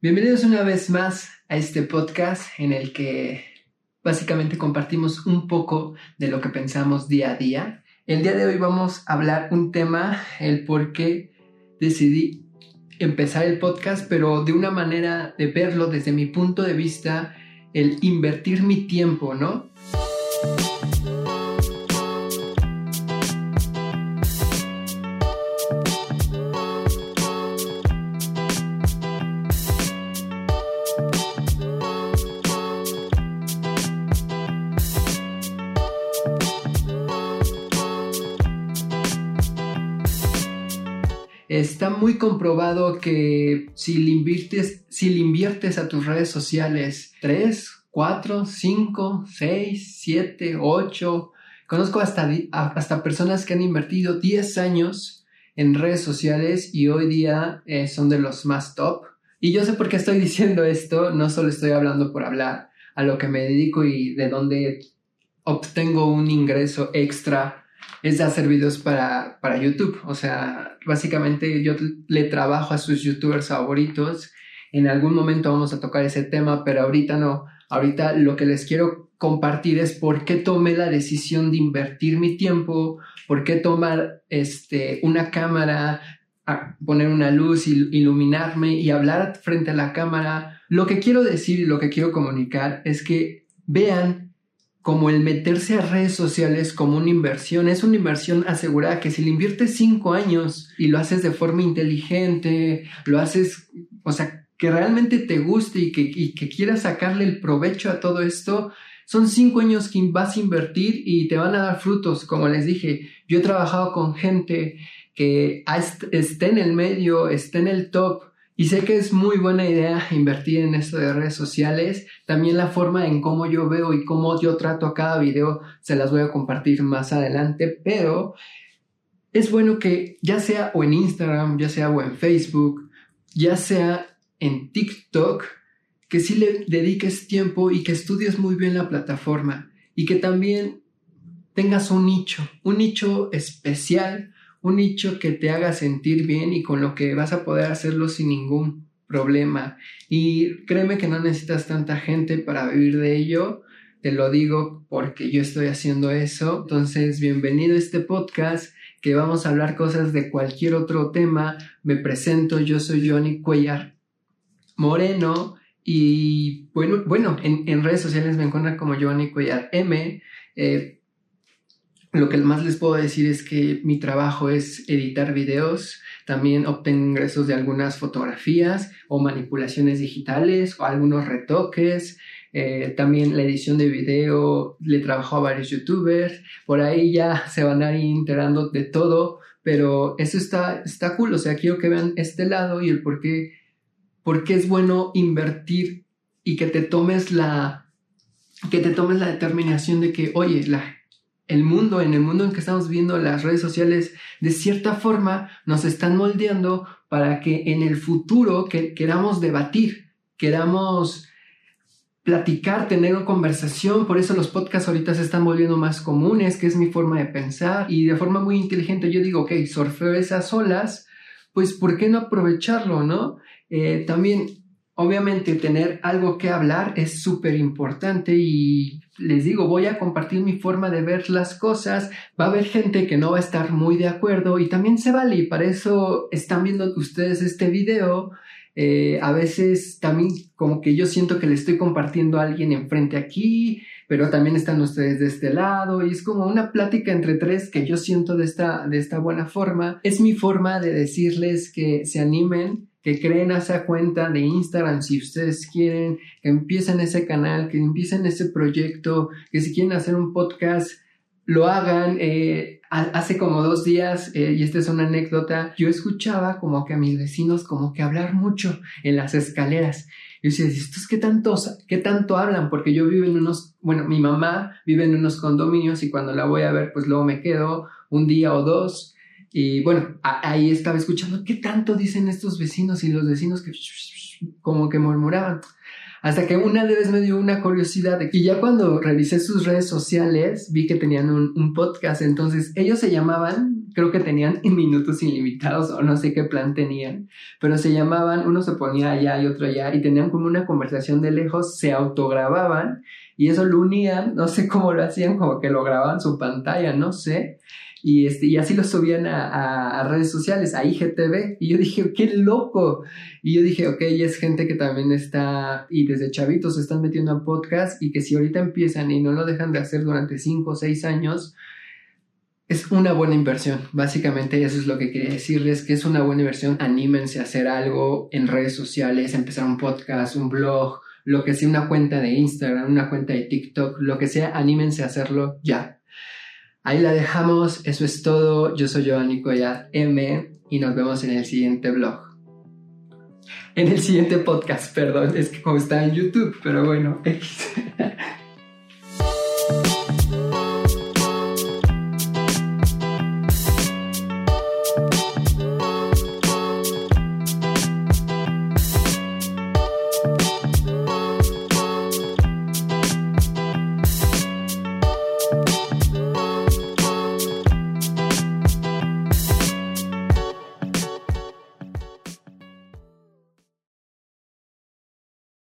Bienvenidos una vez más a este podcast en el que básicamente compartimos un poco de lo que pensamos día a día. El día de hoy vamos a hablar un tema, el por qué decidí empezar el podcast, pero de una manera de verlo desde mi punto de vista, el invertir mi tiempo, ¿no? Está muy comprobado que si le inviertes, si le inviertes a tus redes sociales 3, 4, 5, 6, 7, 8, conozco hasta, hasta personas que han invertido 10 años en redes sociales y hoy día eh, son de los más top. Y yo sé por qué estoy diciendo esto, no solo estoy hablando por hablar, a lo que me dedico y de dónde obtengo un ingreso extra es de hacer para, para YouTube. O sea, básicamente yo le trabajo a sus youtubers favoritos. En algún momento vamos a tocar ese tema, pero ahorita no. Ahorita lo que les quiero compartir es por qué tomé la decisión de invertir mi tiempo, por qué tomar este, una cámara, poner una luz, iluminarme y hablar frente a la cámara. Lo que quiero decir y lo que quiero comunicar es que vean como el meterse a redes sociales como una inversión. Es una inversión asegurada que si le inviertes cinco años y lo haces de forma inteligente, lo haces, o sea, que realmente te guste y que, que quieras sacarle el provecho a todo esto, son cinco años que vas a invertir y te van a dar frutos. Como les dije, yo he trabajado con gente que está en el medio, está en el top, y sé que es muy buena idea invertir en esto de redes sociales. También la forma en cómo yo veo y cómo yo trato a cada video se las voy a compartir más adelante. Pero es bueno que ya sea o en Instagram, ya sea o en Facebook, ya sea en TikTok, que sí le dediques tiempo y que estudies muy bien la plataforma y que también tengas un nicho, un nicho especial un nicho que te haga sentir bien y con lo que vas a poder hacerlo sin ningún problema. Y créeme que no necesitas tanta gente para vivir de ello. Te lo digo porque yo estoy haciendo eso. Entonces, bienvenido a este podcast que vamos a hablar cosas de cualquier otro tema. Me presento, yo soy Johnny Cuellar Moreno y bueno, bueno en, redes sociales me encuentran como Johnny Cuellar M. Eh, lo que más les puedo decir es que mi trabajo es editar videos, también obtengo ingresos de algunas fotografías o manipulaciones digitales o algunos retoques, eh, también la edición de video, le trabajo a varios youtubers, por ahí ya se van a ir enterando de todo, pero eso está, está cool, o sea, quiero que vean este lado y el por qué, por qué es bueno invertir y que te tomes la que te tomes la determinación de que, oye, la, el mundo, en el mundo en que estamos viendo las redes sociales, de cierta forma nos están moldeando para que en el futuro que, queramos debatir, queramos platicar, tener una conversación, por eso los podcasts ahorita se están volviendo más comunes, que es mi forma de pensar y de forma muy inteligente yo digo, ok, surfeo esas olas, pues ¿por qué no aprovecharlo, no? Eh, también Obviamente tener algo que hablar es súper importante y les digo, voy a compartir mi forma de ver las cosas. Va a haber gente que no va a estar muy de acuerdo y también se vale y para eso están viendo ustedes este video. Eh, a veces también como que yo siento que le estoy compartiendo a alguien enfrente aquí, pero también están ustedes de este lado y es como una plática entre tres que yo siento de esta, de esta buena forma. Es mi forma de decirles que se animen que creen esa cuenta de Instagram si ustedes quieren, que empiecen ese canal, que empiecen ese proyecto, que si quieren hacer un podcast, lo hagan. Eh, hace como dos días, eh, y esta es una anécdota, yo escuchaba como que a mis vecinos como que hablar mucho en las escaleras. Y yo decía, ¿estos qué, tantos, qué tanto hablan? Porque yo vivo en unos, bueno, mi mamá vive en unos condominios y cuando la voy a ver, pues luego me quedo un día o dos y bueno, ahí estaba escuchando qué tanto dicen estos vecinos y los vecinos que como que murmuraban. Hasta que una vez me dio una curiosidad y ya cuando revisé sus redes sociales vi que tenían un, podcast. Entonces ellos se llamaban creo que tenían minutos ilimitados o no sé qué plan tenían, pero se llamaban, uno se ponía allá y otro allá y tenían como una conversación de lejos, se autogrababan y eso lo unían, no sé cómo lo hacían, como que lo grababan su pantalla, no sé, y, este, y así lo subían a, a, redes sociales, a IGTV. Y yo dije, qué loco. Y yo dije, ok, es gente que también está, y desde chavitos se están metiendo a podcast y que si ahorita empiezan y no lo dejan de hacer durante 5 o 6 años, es una buena inversión. Básicamente eso es lo que quería decirles, que es una buena inversión. Anímense a hacer algo en redes sociales, empezar un podcast, un blog, lo que sea, una cuenta de Instagram, una cuenta de TikTok, lo que sea, anímense a hacerlo ya Ahí la dejamos, eso es todo. Yo soy Giovanni Collar M y nos vemos en el siguiente blog. En el siguiente podcast, perdón, es que como está en YouTube, pero bueno.